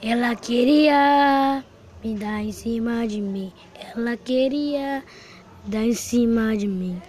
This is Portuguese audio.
Ela queria me dar em cima de mim. Ela queria dar em cima de mim.